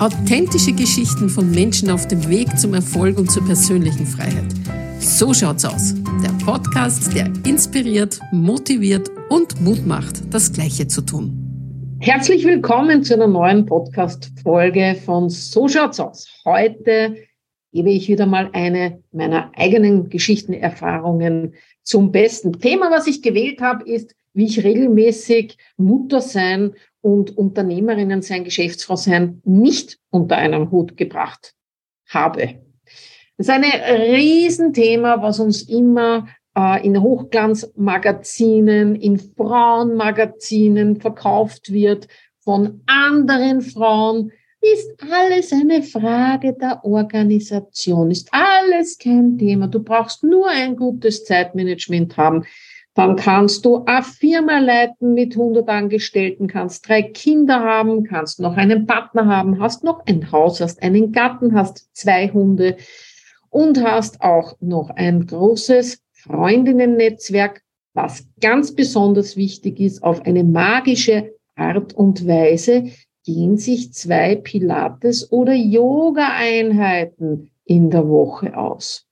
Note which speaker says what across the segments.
Speaker 1: Authentische Geschichten von Menschen auf dem Weg zum Erfolg und zur persönlichen Freiheit. So schaut's aus. Der Podcast, der inspiriert, motiviert und Mut macht, das Gleiche zu tun.
Speaker 2: Herzlich willkommen zu einer neuen Podcast-Folge von So schaut's aus. Heute gebe ich wieder mal eine meiner eigenen Geschichtenerfahrungen zum besten. Thema, was ich gewählt habe, ist, wie ich regelmäßig Mutter sein und Unternehmerinnen sein, Geschäftsfrau sein nicht unter einen Hut gebracht habe. Das ist ein Riesenthema, was uns immer äh, in Hochglanzmagazinen, in Frauenmagazinen verkauft wird von anderen Frauen, ist alles eine Frage der Organisation, ist alles kein Thema. Du brauchst nur ein gutes Zeitmanagement haben. Dann kannst du eine Firma leiten mit 100 Angestellten, kannst drei Kinder haben, kannst noch einen Partner haben, hast noch ein Haus, hast einen Garten, hast zwei Hunde und hast auch noch ein großes Freundinnennetzwerk, was ganz besonders wichtig ist, auf eine magische Art und Weise gehen sich zwei Pilates- oder Yoga-Einheiten in der Woche aus.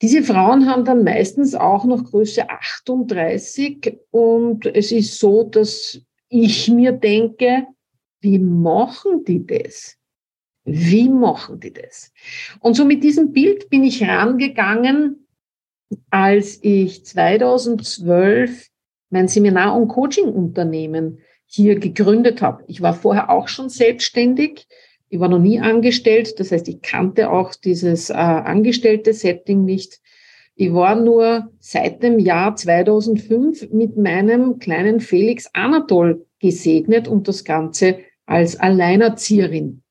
Speaker 2: Diese Frauen haben dann meistens auch noch Größe 38 und es ist so, dass ich mir denke, wie machen die das? Wie machen die das? Und so mit diesem Bild bin ich rangegangen, als ich 2012 mein Seminar- und Coaching-Unternehmen hier gegründet habe. Ich war vorher auch schon selbstständig, ich war noch nie angestellt, das heißt, ich kannte auch dieses äh, angestellte Setting nicht. Ich war nur seit dem Jahr 2005 mit meinem kleinen Felix Anatol gesegnet und das Ganze als Alleinerzieherin.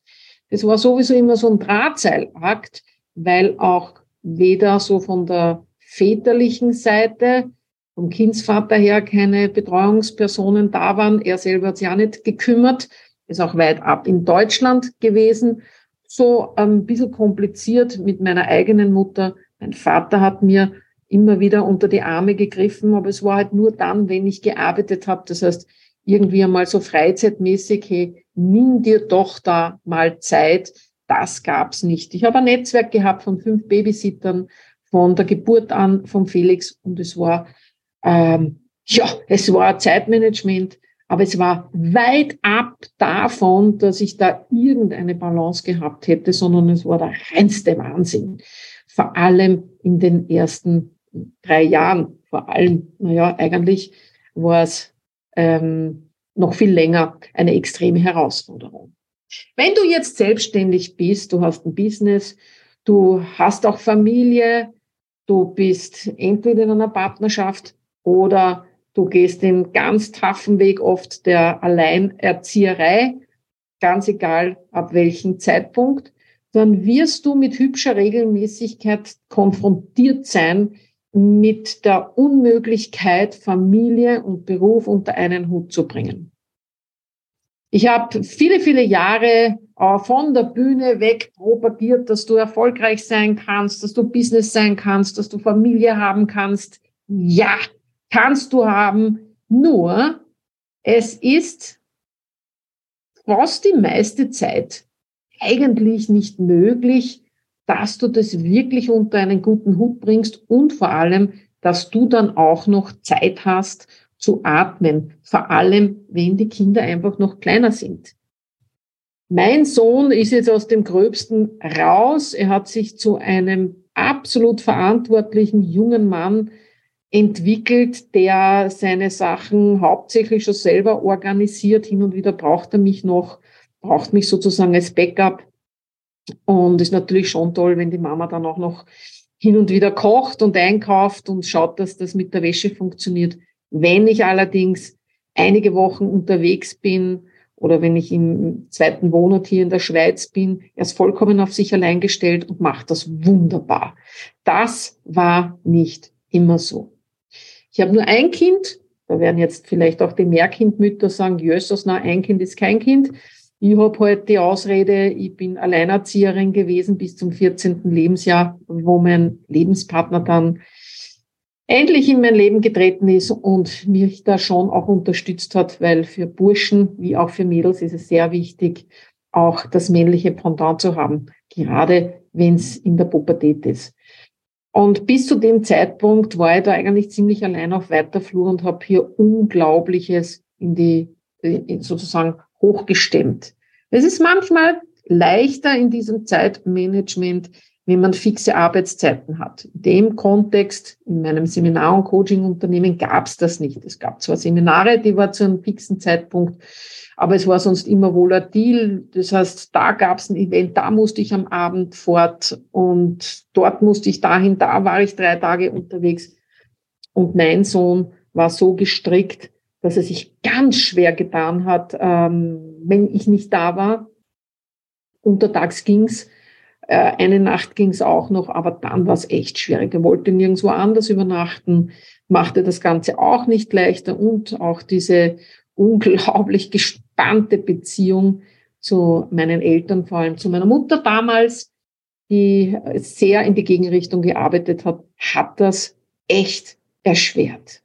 Speaker 2: Das war sowieso immer so ein Drahtseilakt, weil auch weder so von der väterlichen Seite, vom Kindsvater her keine Betreuungspersonen da waren. Er selber hat sich auch nicht gekümmert ist auch weit ab in Deutschland gewesen. So ein bisschen kompliziert mit meiner eigenen Mutter. Mein Vater hat mir immer wieder unter die Arme gegriffen, aber es war halt nur dann, wenn ich gearbeitet habe. Das heißt, irgendwie einmal so freizeitmäßig, hey, nimm dir doch da mal Zeit. Das gab's nicht. Ich habe ein Netzwerk gehabt von fünf Babysittern von der Geburt an von Felix und es war ähm, ja, es war Zeitmanagement, aber es war weit ab davon, dass ich da irgendeine Balance gehabt hätte, sondern es war der reinste Wahnsinn. Vor allem in den ersten drei Jahren. Vor allem, naja, eigentlich war es ähm, noch viel länger eine extreme Herausforderung. Wenn du jetzt selbstständig bist, du hast ein Business, du hast auch Familie, du bist entweder in einer Partnerschaft oder Du gehst den ganz taffen Weg oft der Alleinerzieherei, ganz egal ab welchem Zeitpunkt. Dann wirst du mit hübscher Regelmäßigkeit konfrontiert sein mit der Unmöglichkeit, Familie und Beruf unter einen Hut zu bringen. Ich habe viele, viele Jahre von der Bühne weg propagiert, dass du erfolgreich sein kannst, dass du Business sein kannst, dass du Familie haben kannst. Ja, kannst du haben. Nur, es ist fast die meiste Zeit eigentlich nicht möglich, dass du das wirklich unter einen guten Hut bringst und vor allem, dass du dann auch noch Zeit hast zu atmen, vor allem wenn die Kinder einfach noch kleiner sind. Mein Sohn ist jetzt aus dem Gröbsten raus. Er hat sich zu einem absolut verantwortlichen jungen Mann entwickelt, der seine Sachen hauptsächlich schon selber organisiert. Hin und wieder braucht er mich noch, braucht mich sozusagen als Backup. Und ist natürlich schon toll, wenn die Mama dann auch noch hin und wieder kocht und einkauft und schaut, dass das mit der Wäsche funktioniert. Wenn ich allerdings einige Wochen unterwegs bin oder wenn ich im zweiten Wohnort hier in der Schweiz bin, er ist vollkommen auf sich allein gestellt und macht das wunderbar. Das war nicht immer so. Ich habe nur ein Kind. Da werden jetzt vielleicht auch die Mehrkindmütter sagen, jösses, na, ein Kind ist kein Kind. Ich habe halt die Ausrede, ich bin Alleinerzieherin gewesen bis zum 14. Lebensjahr, wo mein Lebenspartner dann endlich in mein Leben getreten ist und mich da schon auch unterstützt hat, weil für Burschen wie auch für Mädels ist es sehr wichtig, auch das männliche Pendant zu haben, gerade wenn es in der Pubertät ist. Und bis zu dem Zeitpunkt war ich da eigentlich ziemlich allein auf weiter Flur und habe hier Unglaubliches in die sozusagen hochgestemmt. Es ist manchmal leichter in diesem Zeitmanagement, wenn man fixe Arbeitszeiten hat. In dem Kontext, in meinem Seminar- und Coaching-Unternehmen gab es das nicht. Es gab zwar Seminare, die war zu einem fixen Zeitpunkt, aber es war sonst immer volatil. Das heißt, da gab es ein Event, da musste ich am Abend fort und dort musste ich dahin, da war ich drei Tage unterwegs. Und mein Sohn war so gestrickt, dass er sich ganz schwer getan hat, ähm, wenn ich nicht da war. Untertags ging's eine Nacht ging es auch noch, aber dann war es echt schwierig. Er wollte nirgendwo anders übernachten, machte das Ganze auch nicht leichter und auch diese unglaublich gespannte Beziehung zu meinen Eltern, vor allem zu meiner Mutter damals, die sehr in die Gegenrichtung gearbeitet hat, hat das echt erschwert.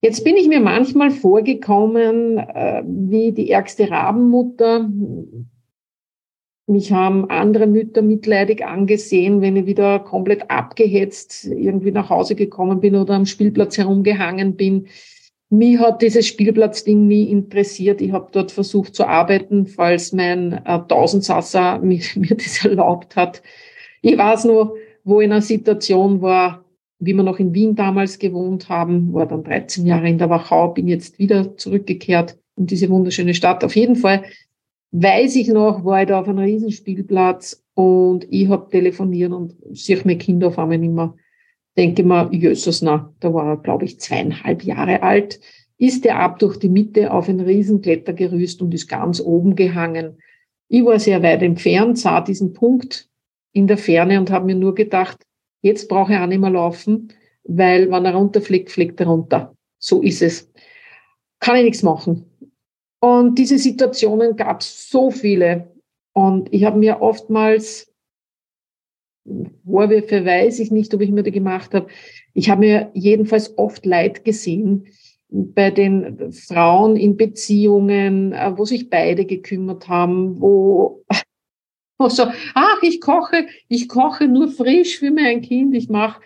Speaker 2: Jetzt bin ich mir manchmal vorgekommen äh, wie die ärgste Rabenmutter, mich haben andere Mütter mitleidig angesehen, wenn ich wieder komplett abgehetzt irgendwie nach Hause gekommen bin oder am Spielplatz herumgehangen bin. Mich hat dieses Spielplatzding nie interessiert. Ich habe dort versucht zu arbeiten, falls mein äh, Tausendsasser mir, mir das erlaubt hat. Ich weiß nur, wo ich in einer Situation war, wie wir noch in Wien damals gewohnt haben, war dann 13 Jahre in der Wachau, bin jetzt wieder zurückgekehrt in diese wunderschöne Stadt. Auf jeden Fall weiß ich noch, war ich da auf einem Riesenspielplatz und ich habe telefoniert und sehe meine Kinder auf einmal nicht mehr. Denke mir, Jesus, na, da war er, glaube ich, zweieinhalb Jahre alt, ist er ab durch die Mitte auf ein Riesenklettergerüst und ist ganz oben gehangen. Ich war sehr weit entfernt, sah diesen Punkt in der Ferne und habe mir nur gedacht, jetzt brauche ich auch nicht mehr laufen, weil wenn er runterfliegt, fliegt er runter. So ist es. Kann ich nichts machen. Und diese Situationen gab es so viele. Und ich habe mir oftmals Vorwürfe, weiß ich nicht, ob ich mir die gemacht habe. Ich habe mir jedenfalls oft Leid gesehen bei den Frauen in Beziehungen, äh, wo sich beide gekümmert haben, wo, wo so, ach, ich koche, ich koche nur frisch für mein Kind, ich mache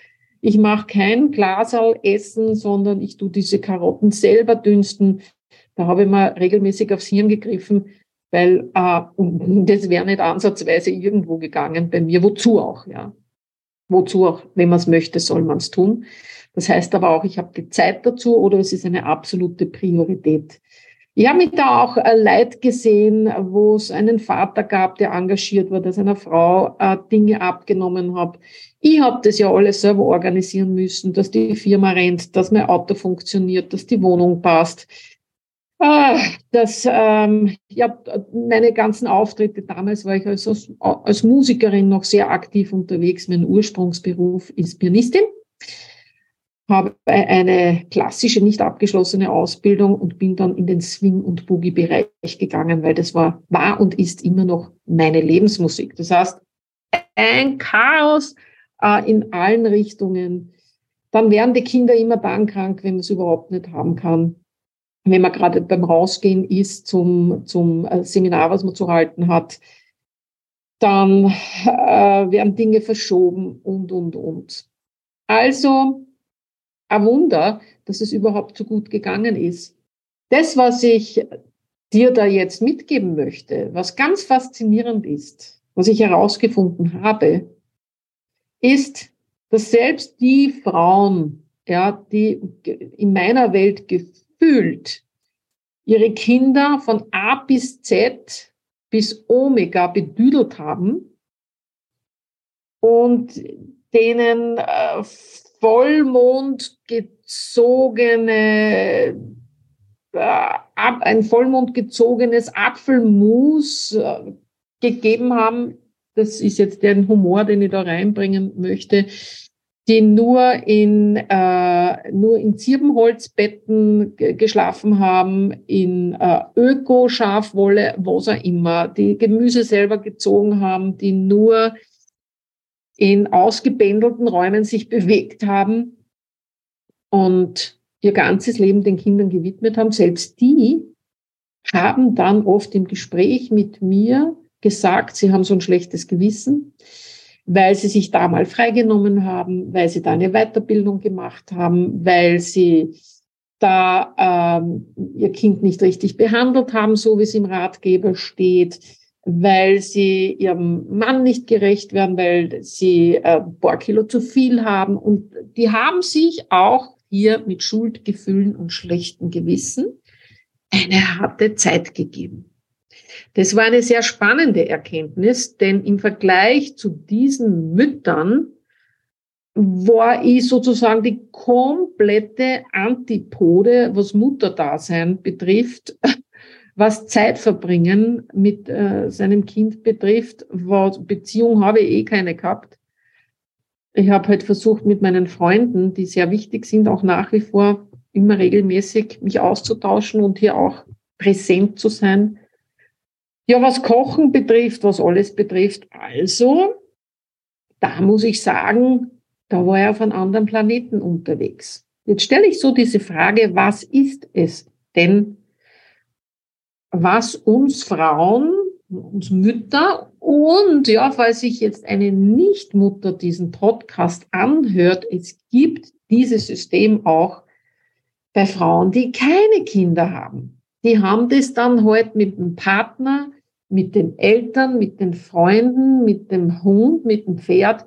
Speaker 2: ich mach kein Glasal Essen, sondern ich tue diese Karotten selber dünsten. Da habe ich mal regelmäßig aufs Hirn gegriffen, weil äh, das wäre nicht ansatzweise irgendwo gegangen bei mir. Wozu auch, ja. Wozu auch, wenn man es möchte, soll man es tun. Das heißt aber auch, ich habe die Zeit dazu oder es ist eine absolute Priorität. Ich habe mich da auch äh, leid gesehen, wo es einen Vater gab, der engagiert war, der seiner Frau äh, Dinge abgenommen hat. Ich habe das ja alles selber organisieren müssen, dass die Firma rennt, dass mein Auto funktioniert, dass die Wohnung passt. Ah, das, ähm, ja, meine ganzen Auftritte damals war ich als, als Musikerin noch sehr aktiv unterwegs. Mein Ursprungsberuf ist Pianistin, habe eine klassische, nicht abgeschlossene Ausbildung und bin dann in den Swing- und Boogie-Bereich gegangen, weil das war, war und ist immer noch meine Lebensmusik. Das heißt, ein Chaos äh, in allen Richtungen. Dann werden die Kinder immer dann krank, wenn man es überhaupt nicht haben kann wenn man gerade beim Rausgehen ist zum, zum äh, Seminar, was man zu halten hat, dann äh, werden Dinge verschoben und, und, und. Also ein Wunder, dass es überhaupt so gut gegangen ist. Das, was ich dir da jetzt mitgeben möchte, was ganz faszinierend ist, was ich herausgefunden habe, ist, dass selbst die Frauen, ja, die in meiner Welt gefühlt ihre Kinder von A bis Z bis Omega bedüdelt haben und denen äh, vollmondgezogene äh, ein vollmondgezogenes Apfelmus äh, gegeben haben. Das ist jetzt der Humor, den ich da reinbringen möchte die nur in, äh, nur in Zirbenholzbetten geschlafen haben, in äh, Öko-Schafwolle, was auch immer, die Gemüse selber gezogen haben, die nur in ausgebändelten Räumen sich bewegt haben und ihr ganzes Leben den Kindern gewidmet haben. Selbst die haben dann oft im Gespräch mit mir gesagt, sie haben so ein schlechtes Gewissen, weil sie sich da mal freigenommen haben, weil sie da eine Weiterbildung gemacht haben, weil sie da ähm, ihr Kind nicht richtig behandelt haben, so wie es im Ratgeber steht, weil sie ihrem Mann nicht gerecht werden, weil sie äh, ein paar Kilo zu viel haben. Und die haben sich auch hier mit Schuldgefühlen und schlechtem Gewissen eine harte Zeit gegeben. Das war eine sehr spannende Erkenntnis, denn im Vergleich zu diesen Müttern war ich sozusagen die komplette Antipode, was Mutterdasein betrifft, was Zeitverbringen mit äh, seinem Kind betrifft. Was Beziehung habe ich eh keine gehabt. Ich habe halt versucht, mit meinen Freunden, die sehr wichtig sind, auch nach wie vor immer regelmäßig mich auszutauschen und hier auch präsent zu sein. Ja, was Kochen betrifft, was alles betrifft, also, da muss ich sagen, da war er auf einem anderen Planeten unterwegs. Jetzt stelle ich so diese Frage, was ist es denn, was uns Frauen, uns Mütter und ja, falls sich jetzt eine Nichtmutter diesen Podcast anhört, es gibt dieses System auch bei Frauen, die keine Kinder haben. Die haben das dann halt mit dem Partner, mit den Eltern, mit den Freunden, mit dem Hund, mit dem Pferd,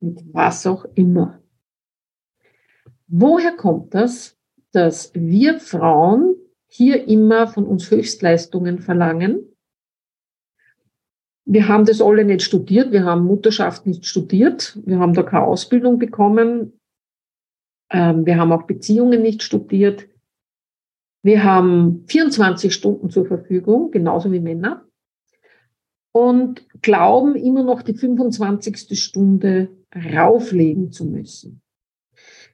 Speaker 2: mit was auch immer. Woher kommt das, dass wir Frauen hier immer von uns Höchstleistungen verlangen? Wir haben das alle nicht studiert, wir haben Mutterschaft nicht studiert, wir haben da keine Ausbildung bekommen, ähm, wir haben auch Beziehungen nicht studiert. Wir haben 24 Stunden zur Verfügung, genauso wie Männer. Und glauben immer noch die 25. Stunde rauflegen zu müssen.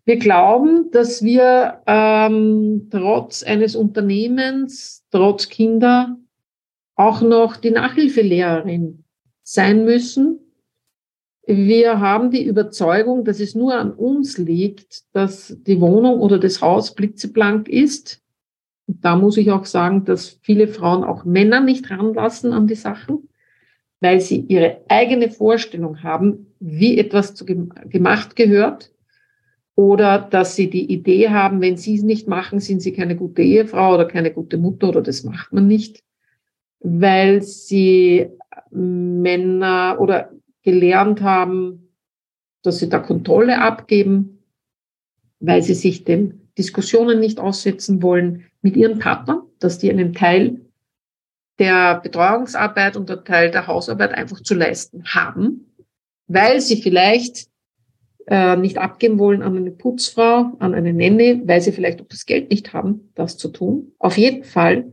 Speaker 2: Wir glauben, dass wir ähm, trotz eines Unternehmens, trotz Kinder auch noch die Nachhilfelehrerin sein müssen wir haben die Überzeugung, dass es nur an uns liegt, dass die Wohnung oder das Haus blitzeblank ist. Da muss ich auch sagen, dass viele Frauen auch Männer nicht ranlassen an die Sachen, weil sie ihre eigene Vorstellung haben, wie etwas zu gemacht gehört. Oder dass sie die Idee haben, wenn sie es nicht machen, sind sie keine gute Ehefrau oder keine gute Mutter oder das macht man nicht, weil sie Männer oder gelernt haben, dass sie da Kontrolle abgeben, weil sie sich den Diskussionen nicht aussetzen wollen mit ihren Partnern, dass die einen Teil der Betreuungsarbeit und der Teil der Hausarbeit einfach zu leisten haben, weil sie vielleicht äh, nicht abgeben wollen an eine Putzfrau, an eine Nenne, weil sie vielleicht auch das Geld nicht haben, das zu tun. Auf jeden Fall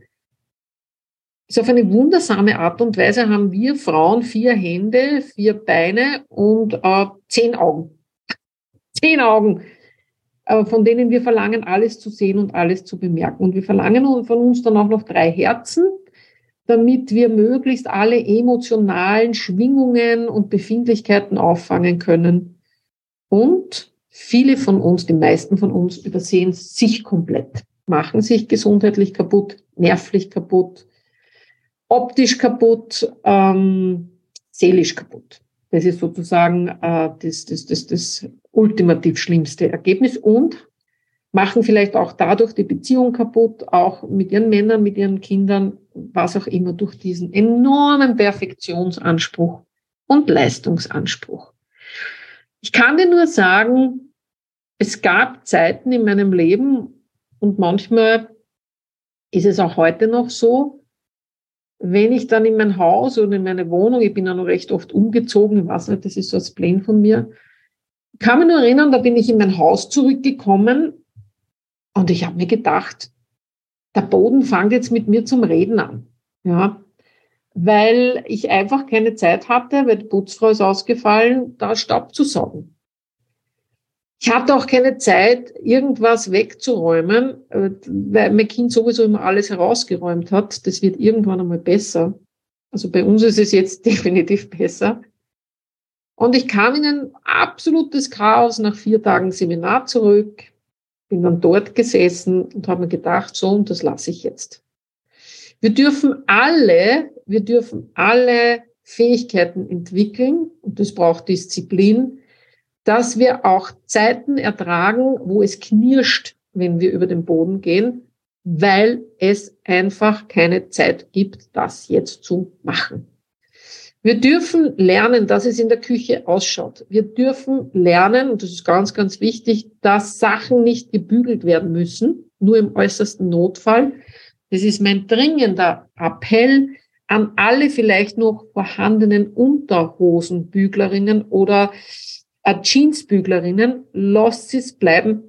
Speaker 2: ist auf eine wundersame Art und Weise haben wir Frauen vier Hände, vier Beine und äh, zehn Augen. Zehn Augen, von denen wir verlangen, alles zu sehen und alles zu bemerken. Und wir verlangen von uns dann auch noch drei Herzen, damit wir möglichst alle emotionalen Schwingungen und Befindlichkeiten auffangen können. Und viele von uns, die meisten von uns, übersehen sich komplett, machen sich gesundheitlich kaputt, nervlich kaputt, optisch kaputt, ähm, seelisch kaputt. Das ist sozusagen äh, das, das, das, das ultimativ schlimmste Ergebnis und machen vielleicht auch dadurch die Beziehung kaputt, auch mit ihren Männern, mit ihren Kindern, was auch immer, durch diesen enormen Perfektionsanspruch und Leistungsanspruch. Ich kann dir nur sagen, es gab Zeiten in meinem Leben und manchmal ist es auch heute noch so, wenn ich dann in mein Haus oder in meine Wohnung, ich bin ja noch recht oft umgezogen, ich weiß nicht, das ist so das Plan von mir, kann mich nur erinnern, da bin ich in mein Haus zurückgekommen und ich habe mir gedacht, der Boden fängt jetzt mit mir zum Reden an. Ja, weil ich einfach keine Zeit hatte, weil die Putzfrau ist ausgefallen, da Staub zu saugen. Ich hatte auch keine Zeit, irgendwas wegzuräumen, äh, weil mein Kind sowieso immer alles herausgeräumt hat. Das wird irgendwann einmal besser. Also bei uns ist es jetzt definitiv besser. Und ich kam in ein absolutes Chaos nach vier Tagen Seminar zurück, bin dann dort gesessen und habe mir gedacht, so, und das lasse ich jetzt. Wir dürfen alle, wir dürfen alle Fähigkeiten entwickeln und das braucht Disziplin, dass wir auch Zeiten ertragen, wo es knirscht, wenn wir über den Boden gehen, weil es einfach keine Zeit gibt, das jetzt zu machen. Wir dürfen lernen, dass es in der Küche ausschaut. Wir dürfen lernen, und das ist ganz, ganz wichtig, dass Sachen nicht gebügelt werden müssen, nur im äußersten Notfall. Das ist mein dringender Appell an alle vielleicht noch vorhandenen Unterhosenbüglerinnen oder Jeansbüglerinnen. Lasst es bleiben.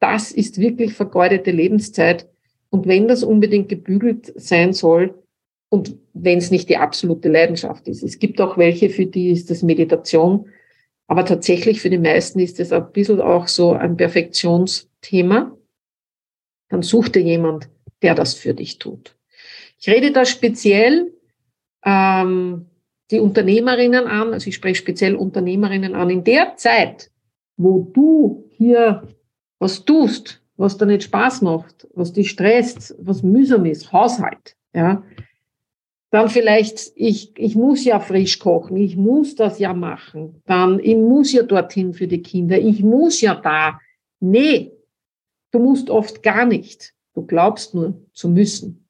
Speaker 2: Das ist wirklich vergeudete Lebenszeit. Und wenn das unbedingt gebügelt sein soll, und wenn es nicht die absolute Leidenschaft ist. Es gibt auch welche, für die ist das Meditation, aber tatsächlich für die meisten ist es ein bisschen auch so ein Perfektionsthema. Dann such dir jemand, der das für dich tut. Ich rede da speziell ähm, die Unternehmerinnen an, also ich spreche speziell Unternehmerinnen an. In der Zeit, wo du hier was tust, was dir nicht Spaß macht, was dich stresst, was mühsam ist, Haushalt, ja, dann vielleicht, ich, ich muss ja frisch kochen, ich muss das ja machen, dann ich muss ja dorthin für die Kinder, ich muss ja da. Nee, du musst oft gar nicht. Du glaubst nur zu müssen.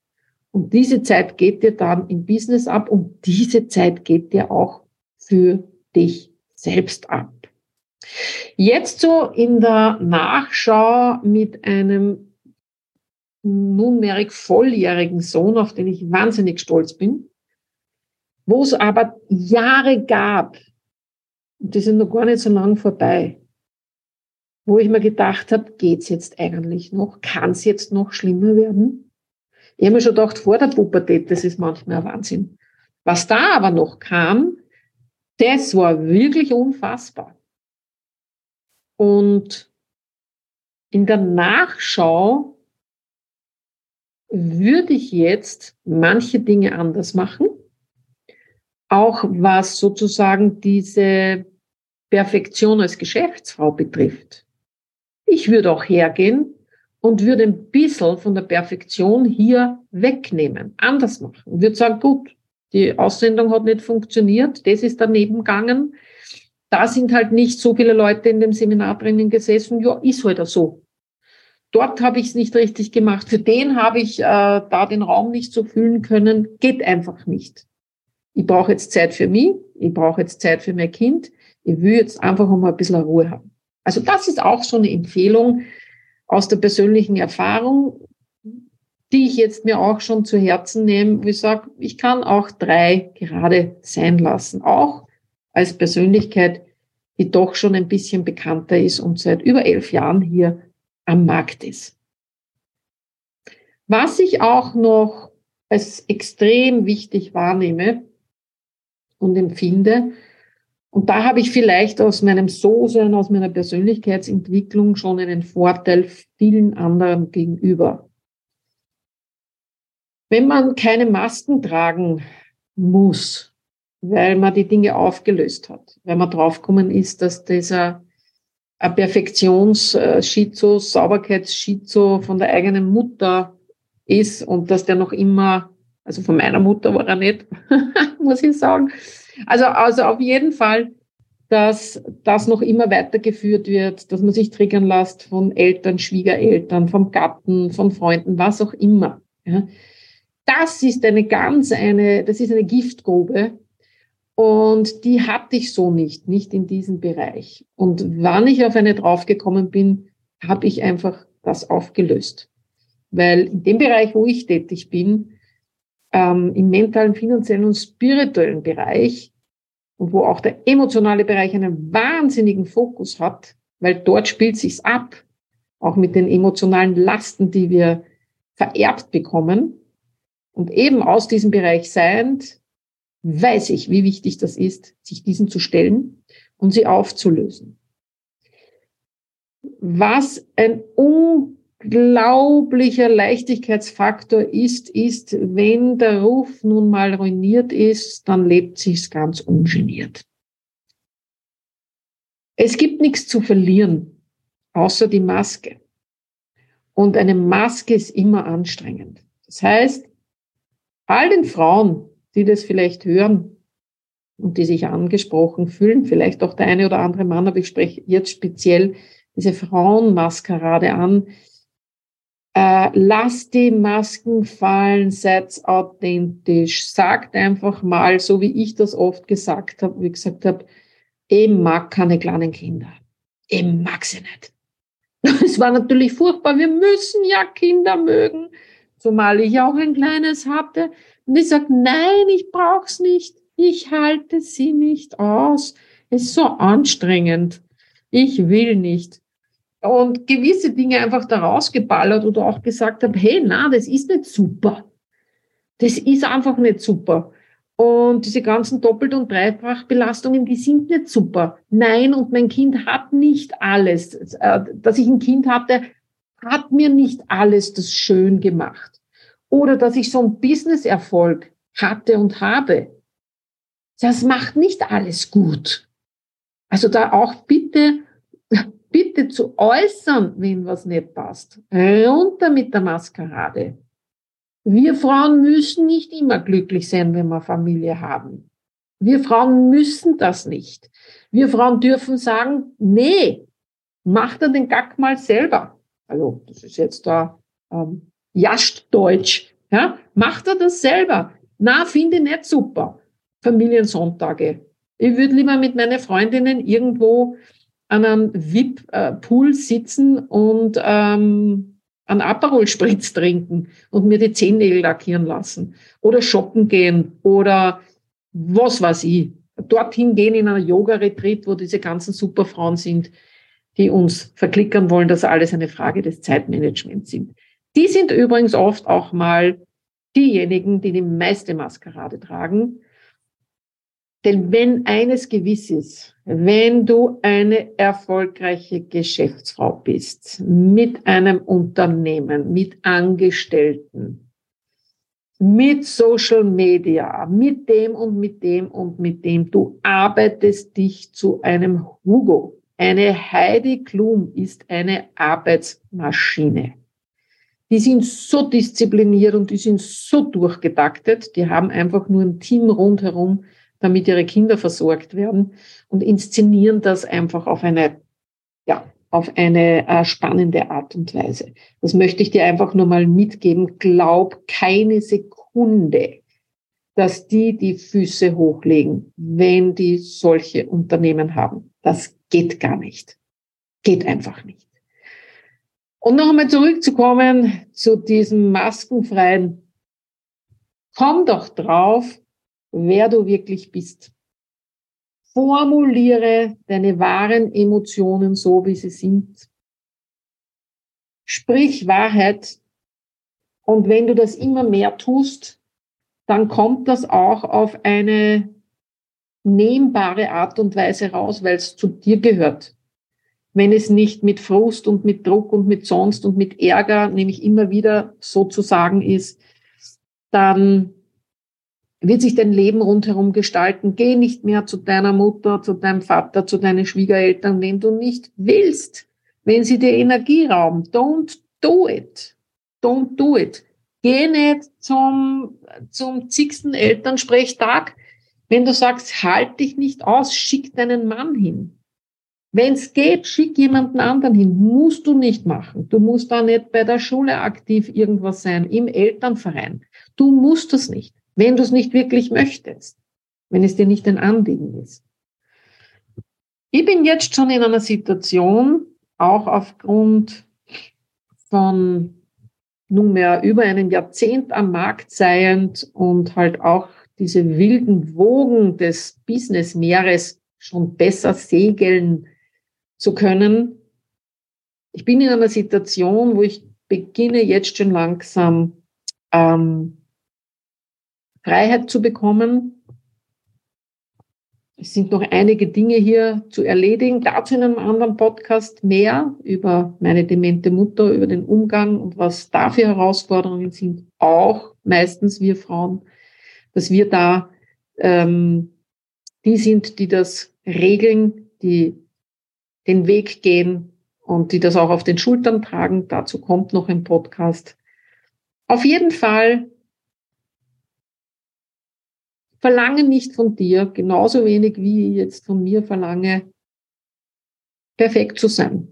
Speaker 2: Und diese Zeit geht dir dann im Business ab und diese Zeit geht dir auch für dich selbst ab. Jetzt so in der Nachschau mit einem nunmehrig volljährigen Sohn, auf den ich wahnsinnig stolz bin, wo es aber Jahre gab, und die sind noch gar nicht so lang vorbei, wo ich mir gedacht habe, geht's jetzt eigentlich noch? Kann es jetzt noch schlimmer werden? Ich habe mir schon gedacht, vor der Pubertät, das ist manchmal ein Wahnsinn. Was da aber noch kam, das war wirklich unfassbar. Und in der Nachschau würde ich jetzt manche Dinge anders machen. Auch was sozusagen diese Perfektion als Geschäftsfrau betrifft. Ich würde auch hergehen und würde ein bisschen von der Perfektion hier wegnehmen, anders machen. Und würde sagen, gut, die Aussendung hat nicht funktioniert, das ist daneben gegangen. Da sind halt nicht so viele Leute in dem Seminar drinnen gesessen. Ja, ist halt so dort habe ich es nicht richtig gemacht, für den habe ich äh, da den Raum nicht so füllen können, geht einfach nicht. Ich brauche jetzt Zeit für mich, ich brauche jetzt Zeit für mein Kind, ich will jetzt einfach mal ein bisschen Ruhe haben. Also das ist auch so eine Empfehlung aus der persönlichen Erfahrung, die ich jetzt mir auch schon zu Herzen nehme, wo ich sage, ich kann auch drei gerade sein lassen, auch als Persönlichkeit, die doch schon ein bisschen bekannter ist und seit über elf Jahren hier am Markt ist. Was ich auch noch als extrem wichtig wahrnehme und empfinde, und da habe ich vielleicht aus meinem So-Sein, aus meiner Persönlichkeitsentwicklung schon einen Vorteil vielen anderen gegenüber. Wenn man keine Masken tragen muss, weil man die Dinge aufgelöst hat, weil man draufgekommen ist, dass dieser Perfektions-Schizo, Sauberkeits-Schizo von der eigenen Mutter ist und dass der noch immer, also von meiner Mutter war er nicht, muss ich sagen. Also, also auf jeden Fall, dass das noch immer weitergeführt wird, dass man sich triggern lässt von Eltern, Schwiegereltern, vom Gatten, von Freunden, was auch immer. Ja. Das ist eine ganz eine, das ist eine Giftgrube, und die hatte ich so nicht, nicht in diesem Bereich. Und wann ich auf eine draufgekommen bin, habe ich einfach das aufgelöst. Weil in dem Bereich, wo ich tätig bin, ähm, im mentalen, finanziellen und spirituellen Bereich und wo auch der emotionale Bereich einen wahnsinnigen Fokus hat, weil dort spielt sich's ab, auch mit den emotionalen Lasten, die wir vererbt bekommen. Und eben aus diesem Bereich seiend weiß ich, wie wichtig das ist, sich diesen zu stellen und sie aufzulösen. Was ein unglaublicher Leichtigkeitsfaktor ist, ist, wenn der Ruf nun mal ruiniert ist, dann lebt sich's ganz ungeniert. Es gibt nichts zu verlieren, außer die Maske. Und eine Maske ist immer anstrengend. Das heißt, all den Frauen, die das vielleicht hören und die sich angesprochen fühlen, vielleicht auch der eine oder andere Mann, aber ich spreche jetzt speziell diese Frauenmaskerade an. Äh, lasst die Masken fallen, seid authentisch, sagt einfach mal, so wie ich das oft gesagt habe, wie gesagt habe, ich mag keine kleinen Kinder. Ich mag sie nicht. Es war natürlich furchtbar. Wir müssen ja Kinder mögen, zumal ich auch ein kleines hatte. Und ich sage, nein, ich brauch's nicht. Ich halte sie nicht aus. Es ist so anstrengend. Ich will nicht. Und gewisse Dinge einfach da rausgeballert oder auch gesagt habe, hey, na, das ist nicht super. Das ist einfach nicht super. Und diese ganzen Doppelt- und Dreifachbelastungen, die sind nicht super. Nein, und mein Kind hat nicht alles. Äh, dass ich ein Kind hatte, hat mir nicht alles das schön gemacht. Oder dass ich so einen Business-Erfolg hatte und habe. Das macht nicht alles gut. Also da auch bitte, bitte zu äußern, wenn was nicht passt. Runter mit der Maskerade. Wir Frauen müssen nicht immer glücklich sein, wenn wir Familie haben. Wir Frauen müssen das nicht. Wir Frauen dürfen sagen, nee, mach dir den Gack mal selber. Also, das ist jetzt da ähm, Jascht-Deutsch. Ja? Mach dir das selber. Na, finde ich nicht super. Familiensonntage. Ich würde lieber mit meinen Freundinnen irgendwo an einem VIP-Pool sitzen und ähm, einen Aperol-Spritz trinken und mir die Zehennägel lackieren lassen oder shoppen gehen oder was weiß ich. Dorthin gehen in einer Yoga-Retreat, wo diese ganzen Superfrauen sind, die uns verklickern wollen, dass alles eine Frage des Zeitmanagements sind. Die sind übrigens oft auch mal diejenigen, die die meiste Maskerade tragen denn wenn eines gewiss ist, wenn du eine erfolgreiche Geschäftsfrau bist, mit einem Unternehmen, mit Angestellten, mit Social Media, mit dem und mit dem und mit dem, du arbeitest dich zu einem Hugo. Eine Heidi Klum ist eine Arbeitsmaschine. Die sind so diszipliniert und die sind so durchgetaktet, die haben einfach nur ein Team rundherum, damit ihre Kinder versorgt werden und inszenieren das einfach auf eine, ja, auf eine äh, spannende Art und Weise. Das möchte ich dir einfach nur mal mitgeben. Glaub keine Sekunde, dass die die Füße hochlegen, wenn die solche Unternehmen haben. Das geht gar nicht. Geht einfach nicht. Und noch einmal zurückzukommen zu diesem maskenfreien. Komm doch drauf, wer du wirklich bist. Formuliere deine wahren Emotionen so, wie sie sind. Sprich Wahrheit. Und wenn du das immer mehr tust, dann kommt das auch auf eine nehmbare Art und Weise raus, weil es zu dir gehört. Wenn es nicht mit Frust und mit Druck und mit sonst und mit Ärger, nämlich immer wieder sozusagen ist, dann wird sich dein Leben rundherum gestalten. Geh nicht mehr zu deiner Mutter, zu deinem Vater, zu deinen Schwiegereltern, wenn du nicht willst. Wenn sie dir Energie rauben, don't do it. Don't do it. Geh nicht zum, zum zigsten Elternsprechtag. Wenn du sagst, halt dich nicht aus, schick deinen Mann hin. Wenn es geht, schick jemanden anderen hin. Musst du nicht machen. Du musst da nicht bei der Schule aktiv irgendwas sein, im Elternverein. Du musst das nicht wenn du es nicht wirklich möchtest, wenn es dir nicht ein Anliegen ist. Ich bin jetzt schon in einer Situation, auch aufgrund von nunmehr über einem Jahrzehnt am Markt seiend und halt auch diese wilden Wogen des Businessmeeres schon besser segeln zu können. Ich bin in einer Situation, wo ich beginne jetzt schon langsam ähm, Freiheit zu bekommen. Es sind noch einige Dinge hier zu erledigen. Dazu in einem anderen Podcast mehr über meine demente Mutter, über den Umgang und was da für Herausforderungen sind. Auch meistens wir Frauen, dass wir da ähm, die sind, die das regeln, die den Weg gehen und die das auch auf den Schultern tragen. Dazu kommt noch ein Podcast. Auf jeden Fall verlange nicht von dir, genauso wenig wie ich jetzt von mir verlange, perfekt zu sein.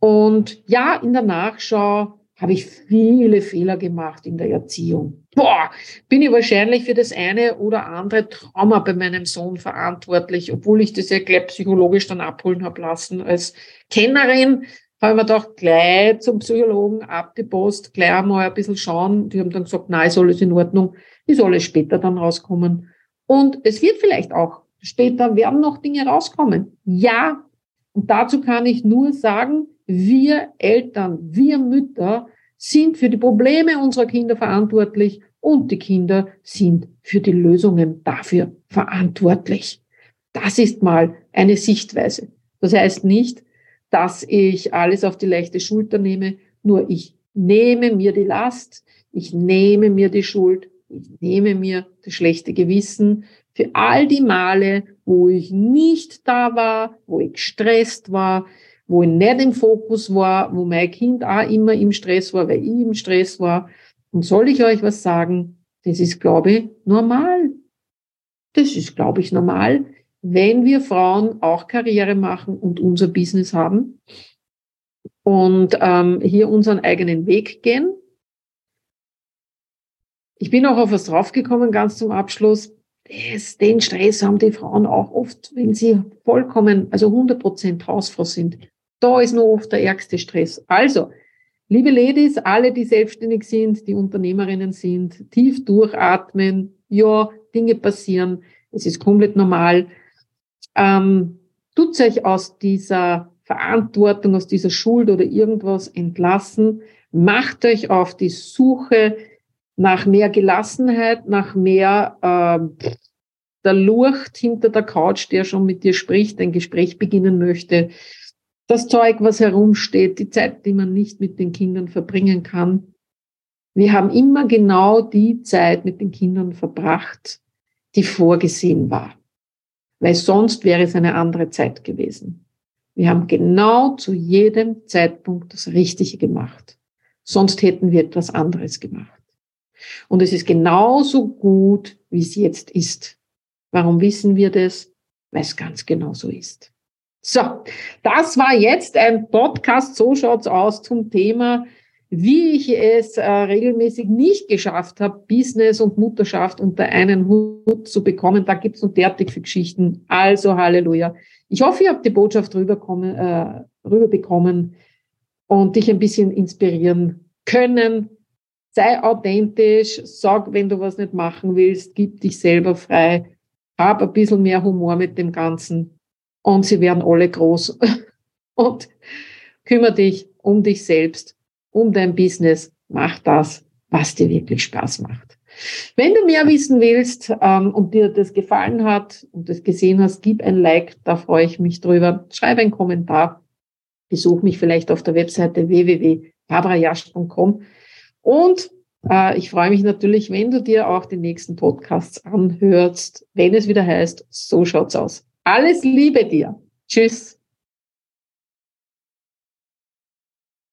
Speaker 2: Und ja, in der Nachschau habe ich viele Fehler gemacht in der Erziehung. Boah, bin ich wahrscheinlich für das eine oder andere Trauma bei meinem Sohn verantwortlich, obwohl ich das ja gleich psychologisch dann abholen habe lassen. Als Kennerin habe ich mir gedacht, gleich zum Psychologen abgepost, gleich einmal ein bisschen schauen. Die haben dann gesagt, nein, ist alles in Ordnung, ist alles später dann rauskommen. Und es wird vielleicht auch später werden noch Dinge rauskommen. Ja. Und dazu kann ich nur sagen, wir Eltern, wir Mütter sind für die Probleme unserer Kinder verantwortlich und die Kinder sind für die Lösungen dafür verantwortlich. Das ist mal eine Sichtweise. Das heißt nicht, dass ich alles auf die leichte Schulter nehme, nur ich nehme mir die Last, ich nehme mir die Schuld, ich nehme mir das schlechte Gewissen für all die Male, wo ich nicht da war, wo ich gestresst war, wo ich nicht im Fokus war, wo mein Kind auch immer im Stress war, weil ich im Stress war. Und soll ich euch was sagen? Das ist, glaube ich, normal. Das ist, glaube ich, normal, wenn wir Frauen auch Karriere machen und unser Business haben und ähm, hier unseren eigenen Weg gehen. Ich bin auch auf was draufgekommen, ganz zum Abschluss. Das, den Stress haben die Frauen auch oft, wenn sie vollkommen, also 100 Prozent Hausfrau sind. Da ist noch oft der ärgste Stress. Also, liebe Ladies, alle, die selbstständig sind, die Unternehmerinnen sind, tief durchatmen. Ja, Dinge passieren. Es ist komplett normal. Ähm, tut euch aus dieser Verantwortung, aus dieser Schuld oder irgendwas entlassen. Macht euch auf die Suche nach mehr Gelassenheit, nach mehr äh, der Lurcht hinter der Couch, der schon mit dir spricht, ein Gespräch beginnen möchte das Zeug, was herumsteht, die Zeit, die man nicht mit den Kindern verbringen kann. Wir haben immer genau die Zeit mit den Kindern verbracht, die vorgesehen war. Weil sonst wäre es eine andere Zeit gewesen. Wir haben genau zu jedem Zeitpunkt das Richtige gemacht. Sonst hätten wir etwas anderes gemacht. Und es ist genauso gut, wie es jetzt ist. Warum wissen wir das? Weil es ganz genau so ist. So, das war jetzt ein Podcast, so schaut's aus zum Thema, wie ich es äh, regelmäßig nicht geschafft habe, Business und Mutterschaft unter einen Hut zu bekommen. Da gibt's noch derartig für Geschichten. Also Halleluja. Ich hoffe, ihr habt die Botschaft äh, rüberbekommen und dich ein bisschen inspirieren können. Sei authentisch, sag, wenn du was nicht machen willst, gib dich selber frei, hab ein bisschen mehr Humor mit dem Ganzen und sie werden alle groß. Und kümmere dich um dich selbst, um dein Business. Mach das, was dir wirklich Spaß macht. Wenn du mehr wissen willst ähm, und dir das gefallen hat und das gesehen hast, gib ein Like, da freue ich mich drüber. Schreib einen Kommentar. Besuch mich vielleicht auf der Webseite www.babrajasch.com. Und äh, ich freue mich natürlich, wenn du dir auch die nächsten Podcasts anhörst, wenn es wieder heißt, so schaut's aus. Alles Liebe dir. Tschüss.